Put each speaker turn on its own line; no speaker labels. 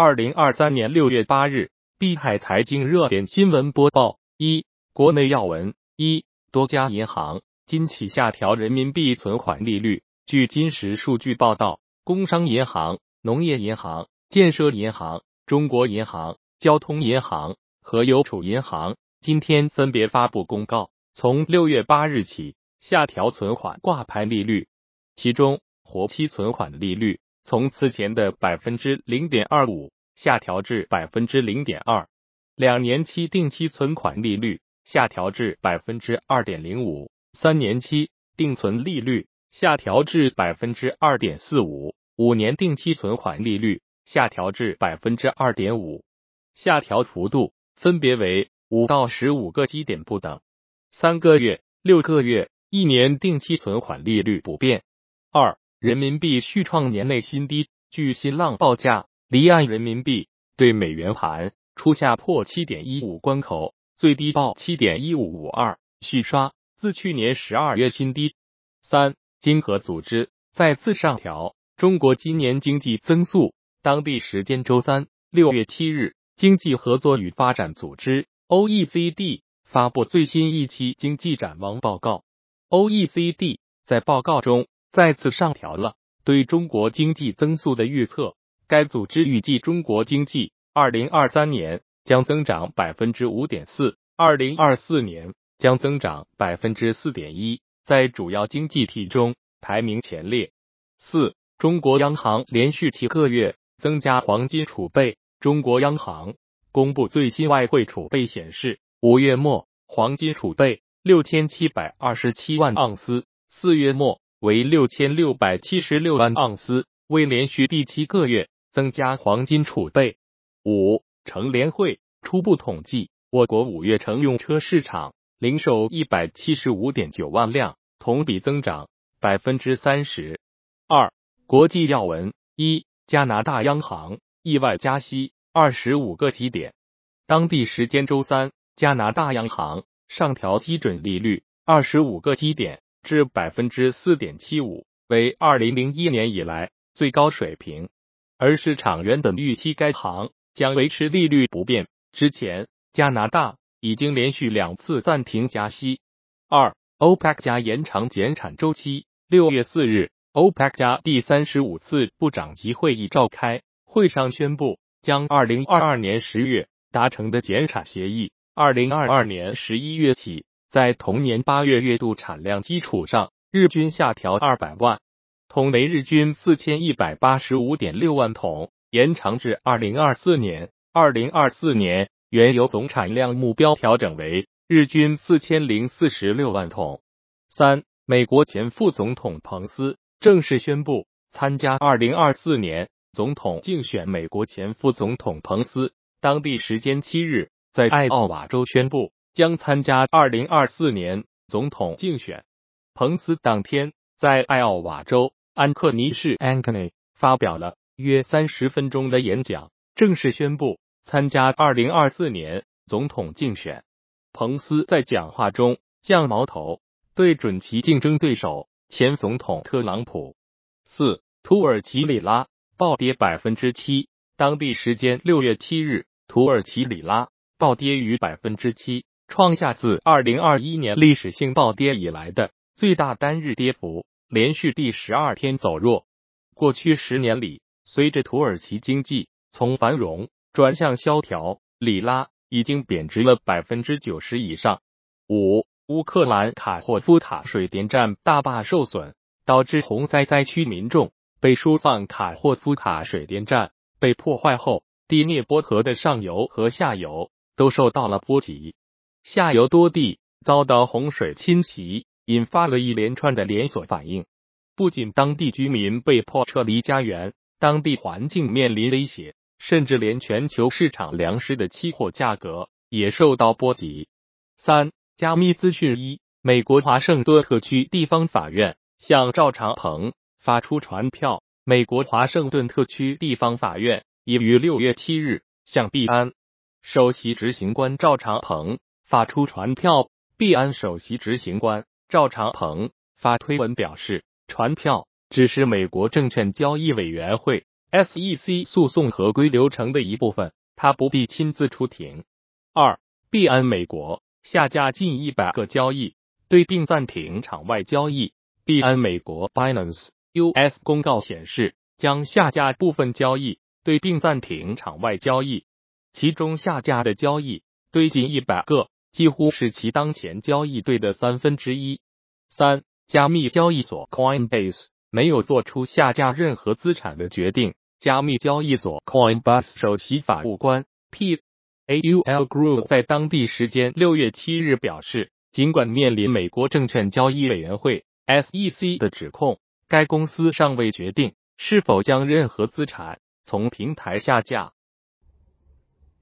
二零二三年六月八日，碧海财经热点新闻播报：一、国内要闻：一、多家银行今起下调人民币存款利率。据金时数据报道，工商银行、农业银行、建设银行、中国银行、交通银行和邮储银行今天分别发布公告，从六月八日起下调存款挂牌利率，其中活期存款利率。从此前的百分之零点二五下调至百分之零点二，两年期定期存款利率下调至百分之二点零五，三年期定存利率下调至百分之二点四五，五年定期存款利率下调至百分之二点五，下调幅度分别为五到十五个基点不等，三个月、六个月、一年定期存款利率不变。二。人民币续创年内新低。据新浪报价，离岸人民币对美元盘初下破七点一五关口，最低报七点一五五二，续刷自去年十二月新低。三，金合组织再次上调中国今年经济增速。当地时间周三六月七日，经济合作与发展组织 （OECD） 发布最新一期经济展望报告。OECD 在报告中。再次上调了对中国经济增速的预测。该组织预计中国经济二零二三年将增长百分之五点四，二零二四年将增长百分之四点一，在主要经济体中排名前列。四，中国央行连续七个月增加黄金储备。中国央行公布最新外汇储备显示，五月末黄金储备六千七百二十七万盎司，四月末。为六千六百七十六万盎司，为连续第七个月增加黄金储备。五，乘联会初步统计，我国五月乘用车市场零售一百七十五点九万辆，同比增长百分之三十二。国际要闻：一，加拿大央行意外加息二十五个基点。当地时间周三，加拿大央行上调基准利率二十五个基点。至百分之四点七五，为二零零一年以来最高水平，而市场原本预期该行将维持利率不变。之前，加拿大已经连续两次暂停加息。二，OPEC 加延长减产周期。六月四日，OPEC 加第三十五次部长级会议召开，会上宣布将二零二二年十月达成的减产协议，二零二二年十一月起。在同年八月月度产量基础上，日均下调二百万桶，为日均四千一百八十五点六万桶，延长至二零二四年。二零二四年原油总产量目标调整为日均四千零四十六万桶。三，美国前副总统彭斯正式宣布参加二零二四年总统竞选。美国前副总统彭斯当地时间七日在爱奥瓦州宣布。将参加二零二四年总统竞选。彭斯当天在艾奥瓦州安克尼市 （Ankeny） 发表了约三十分钟的演讲，正式宣布参加二零二四年总统竞选。彭斯在讲话中将矛头，对准其竞争对手前总统特朗普。四，土耳其里拉暴跌百分之七。当地时间六月七日，土耳其里拉暴跌逾百分之七。创下自二零二一年历史性暴跌以来的最大单日跌幅，连续第十二天走弱。过去十年里，随着土耳其经济从繁荣转向萧条，里拉已经贬值了百分之九十以上。五，乌克兰卡霍夫卡水电站大坝受损，导致洪灾灾区民众被疏放卡霍夫卡水电站被破坏后，第聂波河的上游和下游都受到了波及。下游多地遭到洪水侵袭，引发了一连串的连锁反应。不仅当地居民被迫撤离家园，当地环境面临威胁，甚至连全球市场粮食的期货价格也受到波及。三、加密资讯一，美国华盛顿特区地方法院向赵长鹏发出传票。美国华盛顿特区地方法院已于六月七日向币安首席执行官赵长鹏。发出传票，币安首席执行官赵长鹏发推文表示，传票只是美国证券交易委员会 SEC 诉讼合规流程的一部分，他不必亲自出庭。二，币安美国下架近一百个交易对，并暂停场外交易。币安美国 Binance US 公告显示，将下架部分交易对，并暂停场外交易。其中下架的交易对近一百个，几乎是其当前交易对的三分之一。三，加密交易所 Coinbase 没有做出下架任何资产的决定。加密交易所 Coinbase 首席法务官 P A U L Group 在当地时间六月七日表示，尽管面临美国证券交易委员会 SEC 的指控，该公司尚未决定是否将任何资产从平台下架。